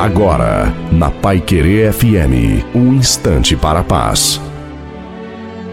Agora, na Pai Querer FM, um instante para a paz.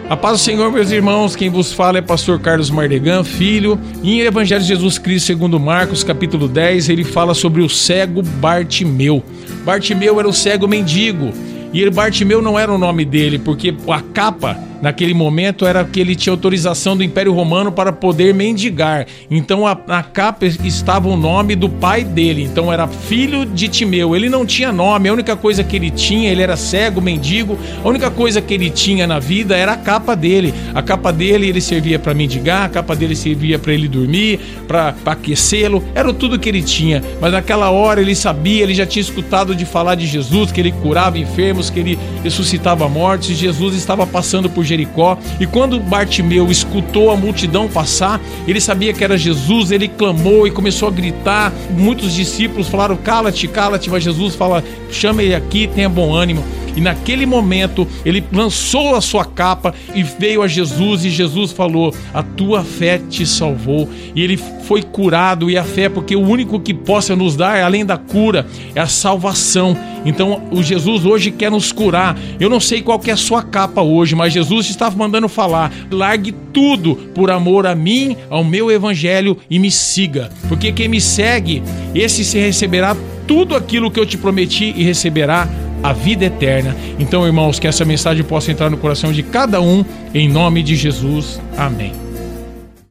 A paz do Senhor, meus irmãos, quem vos fala é pastor Carlos Mardegan, filho. Em Evangelho de Jesus Cristo, segundo Marcos, capítulo 10, ele fala sobre o cego Bartimeu. Bartimeu era o cego mendigo. E Bartimeu não era o nome dele, porque a capa naquele momento era que ele tinha autorização do Império Romano para poder mendigar. Então a, na capa estava o nome do pai dele. Então era filho de Timeu. Ele não tinha nome, a única coisa que ele tinha, ele era cego, mendigo. A única coisa que ele tinha na vida era a capa dele. A capa dele ele servia para mendigar, a capa dele servia para ele dormir, para aquecê-lo. Era tudo que ele tinha. Mas naquela hora ele sabia, ele já tinha escutado de falar de Jesus, que ele curava enfermos, que ele ressuscitava mortos. E Jesus estava passando por Jericó. E quando Bartimeu escutou a multidão passar, ele sabia que era Jesus, ele clamou e começou a gritar. Muitos discípulos falaram: Cala-te, cala-te, mas Jesus fala: Chama ele aqui, tenha bom ânimo. E naquele momento ele lançou a sua capa e veio a Jesus e Jesus falou: "A tua fé te salvou". E ele foi curado e a fé, porque o único que possa nos dar além da cura é a salvação. Então, o Jesus hoje quer nos curar. Eu não sei qual é a sua capa hoje, mas Jesus está mandando falar: largue tudo por amor a mim, ao meu evangelho e me siga. Porque quem me segue, esse se receberá tudo aquilo que eu te prometi e receberá a vida eterna. Então, irmãos, que essa mensagem possa entrar no coração de cada um, em nome de Jesus. Amém.